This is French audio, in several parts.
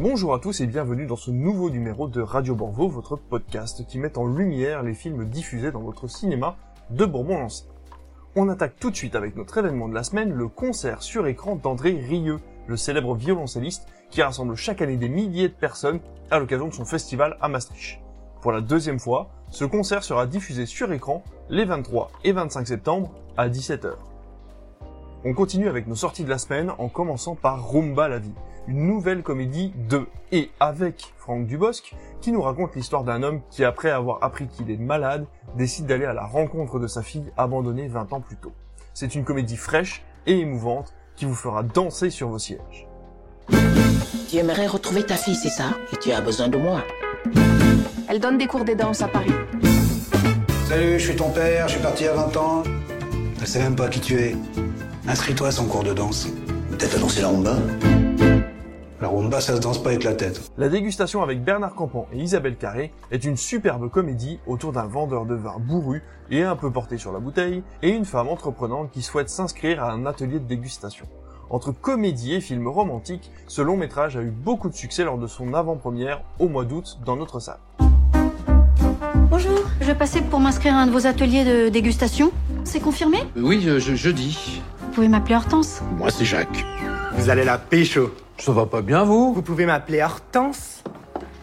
Bonjour à tous et bienvenue dans ce nouveau numéro de Radio Borvo, votre podcast qui met en lumière les films diffusés dans votre cinéma de Bourbon-Lancy. On attaque tout de suite avec notre événement de la semaine, le concert sur écran d'André Rieu, le célèbre violoncelliste qui rassemble chaque année des milliers de personnes à l'occasion de son festival à Maastricht. Pour la deuxième fois, ce concert sera diffusé sur écran les 23 et 25 septembre à 17h. On continue avec nos sorties de la semaine en commençant par Rumba la vie, une nouvelle comédie de et avec Franck Dubosc qui nous raconte l'histoire d'un homme qui après avoir appris qu'il est malade décide d'aller à la rencontre de sa fille abandonnée 20 ans plus tôt. C'est une comédie fraîche et émouvante qui vous fera danser sur vos sièges. Tu aimerais retrouver ta fille, c'est ça? Et tu as besoin de moi Elle donne des cours de danse à Paris. Salut, je suis ton père, je suis parti à 20 ans. Je sais même pas qui tu es. Inscris-toi à son cours de danse. Peut-être à danser la rumba La rumba, ça se danse pas avec la tête. La dégustation avec Bernard Campan et Isabelle Carré est une superbe comédie autour d'un vendeur de vin bourru et un peu porté sur la bouteille et une femme entreprenante qui souhaite s'inscrire à un atelier de dégustation. Entre comédie et film romantique, ce long métrage a eu beaucoup de succès lors de son avant-première au mois d'août dans notre salle. Bonjour, je passais pour m'inscrire à un de vos ateliers de dégustation. C'est confirmé? Oui, je, je, jeudi. Vous pouvez m'appeler Hortense. Moi, c'est Jacques. Vous allez la pécho. Ça va pas bien, vous Vous pouvez m'appeler Hortense.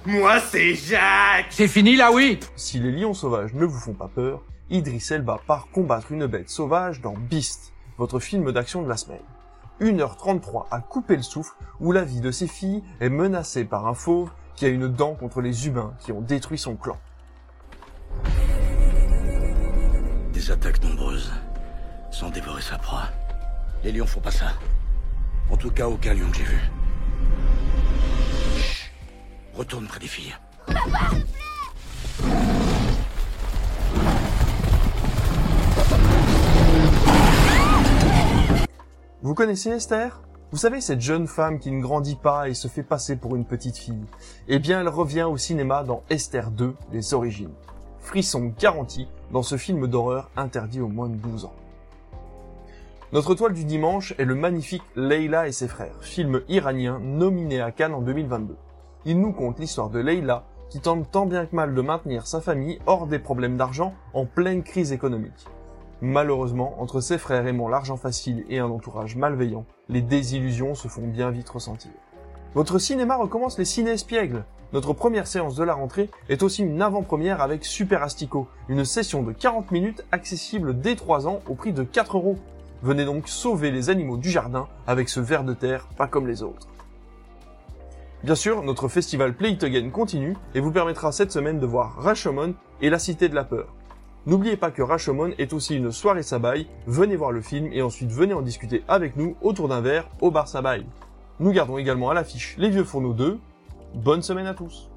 Moi, c'est Jacques. C'est fini, là, oui Si les lions sauvages ne vous font pas peur, Idris Elba part combattre une bête sauvage dans Beast, votre film d'action de la semaine. 1h33 à couper le souffle où la vie de ses filles est menacée par un fauve qui a une dent contre les humains qui ont détruit son clan. Des attaques nombreuses, sans dévorer sa proie. Les lions font pas ça. En tout cas, aucun lion que j'ai vu. Retourne près des filles. Vous connaissez Esther? Vous savez cette jeune femme qui ne grandit pas et se fait passer pour une petite fille Eh bien, elle revient au cinéma dans Esther 2, les origines. Frisson garanti dans ce film d'horreur interdit aux moins de 12 ans. Notre toile du dimanche est le magnifique Leila et ses frères, film iranien nominé à Cannes en 2022. Il nous conte l'histoire de Leila qui tente tant bien que mal de maintenir sa famille hors des problèmes d'argent en pleine crise économique. Malheureusement, entre ses frères aimant l'argent facile et un entourage malveillant, les désillusions se font bien vite ressentir. Votre cinéma recommence les ciné espiègles. Notre première séance de la rentrée est aussi une avant-première avec Super Astico, une session de 40 minutes accessible dès 3 ans au prix de 4 euros. Venez donc sauver les animaux du jardin avec ce ver de terre pas comme les autres. Bien sûr, notre festival Play It continue et vous permettra cette semaine de voir Rashomon et la Cité de la Peur. N'oubliez pas que Rashomon est aussi une soirée Sabaï, venez voir le film et ensuite venez en discuter avec nous autour d'un verre au bar Sabaï. Nous gardons également à l'affiche Les Vieux Fourneaux 2. Bonne semaine à tous